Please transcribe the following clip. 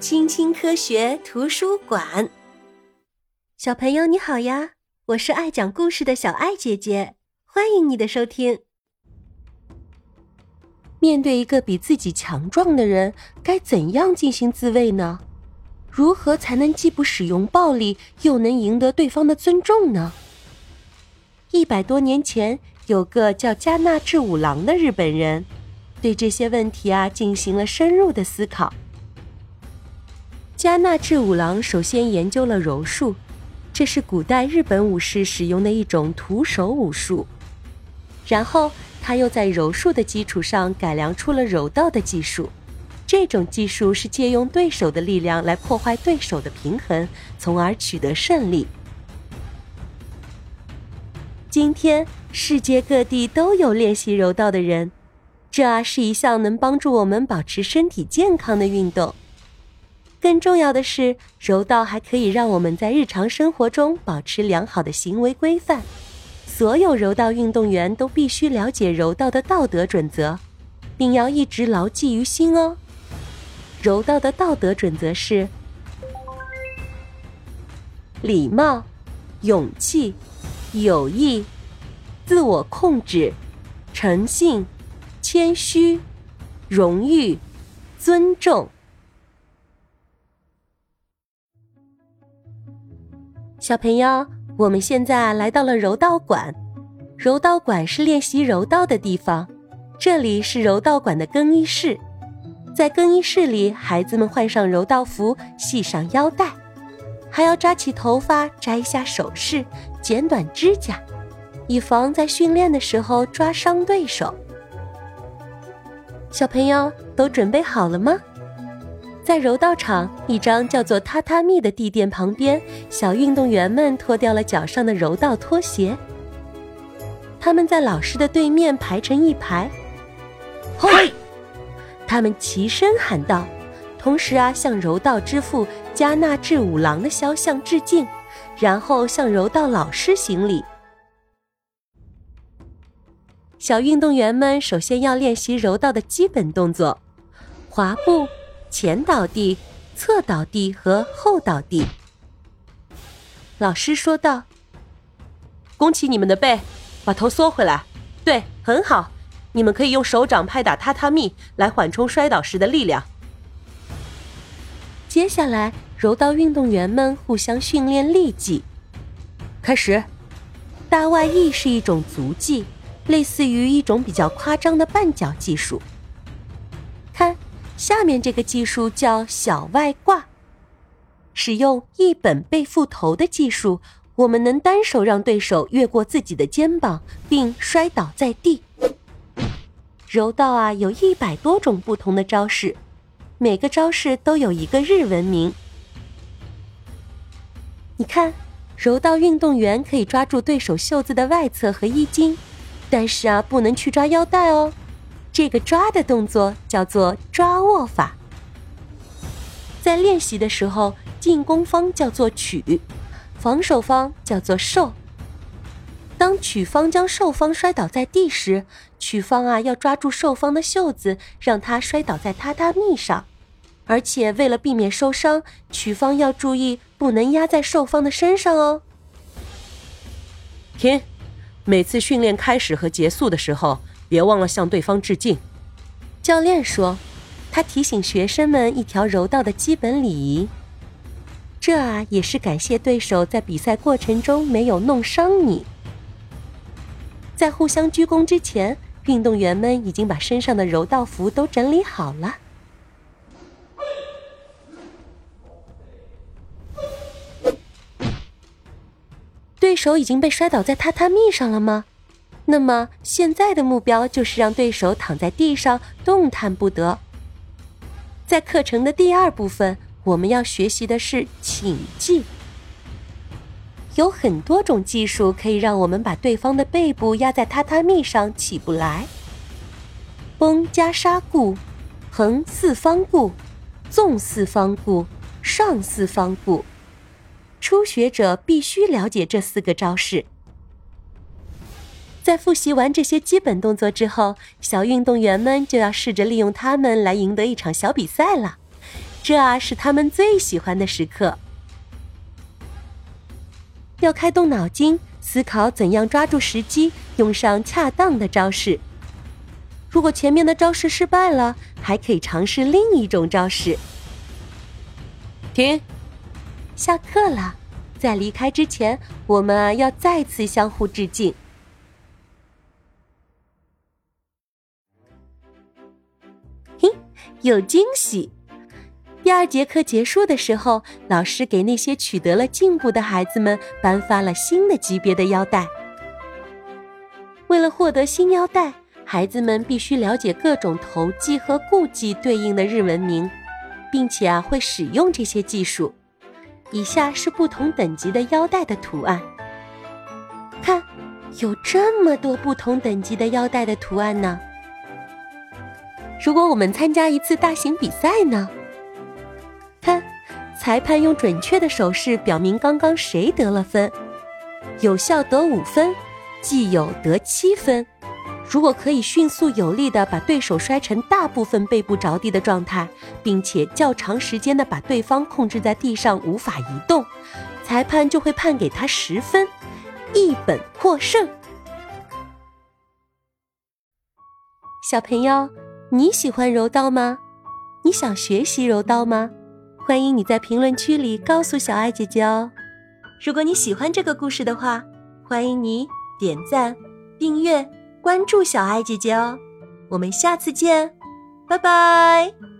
青青科学图书馆，小朋友你好呀！我是爱讲故事的小爱姐姐，欢迎你的收听。面对一个比自己强壮的人，该怎样进行自卫呢？如何才能既不使用暴力，又能赢得对方的尊重呢？一百多年前，有个叫加纳志五郎的日本人，对这些问题啊进行了深入的思考。加纳志五郎首先研究了柔术，这是古代日本武士使用的一种徒手武术。然后他又在柔术的基础上改良出了柔道的技术，这种技术是借用对手的力量来破坏对手的平衡，从而取得胜利。今天世界各地都有练习柔道的人，这是一项能帮助我们保持身体健康的运动。更重要的是，柔道还可以让我们在日常生活中保持良好的行为规范。所有柔道运动员都必须了解柔道的道德准则，并要一直牢记于心哦。柔道的道德准则是：礼貌、勇气、友谊、自我控制、诚信、谦虚、荣誉、尊重。小朋友，我们现在来到了柔道馆。柔道馆是练习柔道的地方，这里是柔道馆的更衣室。在更衣室里，孩子们换上柔道服，系上腰带，还要扎起头发、摘下首饰、剪短指甲，以防在训练的时候抓伤对手。小朋友都准备好了吗？在柔道场，一张叫做榻榻米的地垫旁边，小运动员们脱掉了脚上的柔道拖鞋。他们在老师的对面排成一排，嘿！他们齐声喊道，同时啊，向柔道之父加纳志五郎的肖像致敬，然后向柔道老师行礼。小运动员们首先要练习柔道的基本动作：滑步。前倒地、侧倒地和后倒地。老师说道：“弓起你们的背，把头缩回来。对，很好。你们可以用手掌拍打榻榻米来缓冲摔倒时的力量。”接下来，柔道运动员们互相训练力技。开始，大外翼是一种足技，类似于一种比较夸张的绊脚技术。下面这个技术叫小外挂，使用一本背负头的技术，我们能单手让对手越过自己的肩膀，并摔倒在地。柔道啊，有一百多种不同的招式，每个招式都有一个日文名。你看，柔道运动员可以抓住对手袖子的外侧和衣襟，但是啊，不能去抓腰带哦。这个抓的动作叫做抓握法。在练习的时候，进攻方叫做取，防守方叫做受。当取方将受方摔倒在地时，取方啊要抓住受方的袖子，让他摔倒在榻榻米上。而且为了避免受伤，取方要注意不能压在受方的身上哦。停！每次训练开始和结束的时候。别忘了向对方致敬，教练说。他提醒学生们一条柔道的基本礼仪。这啊，也是感谢对手在比赛过程中没有弄伤你。在互相鞠躬之前，运动员们已经把身上的柔道服都整理好了。对手已经被摔倒在榻榻米上了吗？那么现在的目标就是让对手躺在地上动弹不得。在课程的第二部分，我们要学习的是请技。有很多种技术可以让我们把对方的背部压在榻榻米上起不来。绷加沙固、横四方固、纵四方固、上四方固。初学者必须了解这四个招式。在复习完这些基本动作之后，小运动员们就要试着利用它们来赢得一场小比赛了。这啊是他们最喜欢的时刻。要开动脑筋，思考怎样抓住时机，用上恰当的招式。如果前面的招式失败了，还可以尝试另一种招式。停，下课了。在离开之前，我们要再次相互致敬。有惊喜！第二节课结束的时候，老师给那些取得了进步的孩子们颁发了新的级别的腰带。为了获得新腰带，孩子们必须了解各种投技和顾技对应的日文名，并且啊会使用这些技术。以下是不同等级的腰带的图案。看，有这么多不同等级的腰带的图案呢。如果我们参加一次大型比赛呢？看，裁判用准确的手势表明刚刚谁得了分，有效得五分，既有得七分。如果可以迅速有力的把对手摔成大部分背部着地的状态，并且较长时间的把对方控制在地上无法移动，裁判就会判给他十分，一本获胜。小朋友，你喜欢柔道吗？你想学习柔道吗？欢迎你在评论区里告诉小爱姐姐哦。如果你喜欢这个故事的话，欢迎你点赞、订阅。关注小爱姐姐哦，我们下次见，拜拜。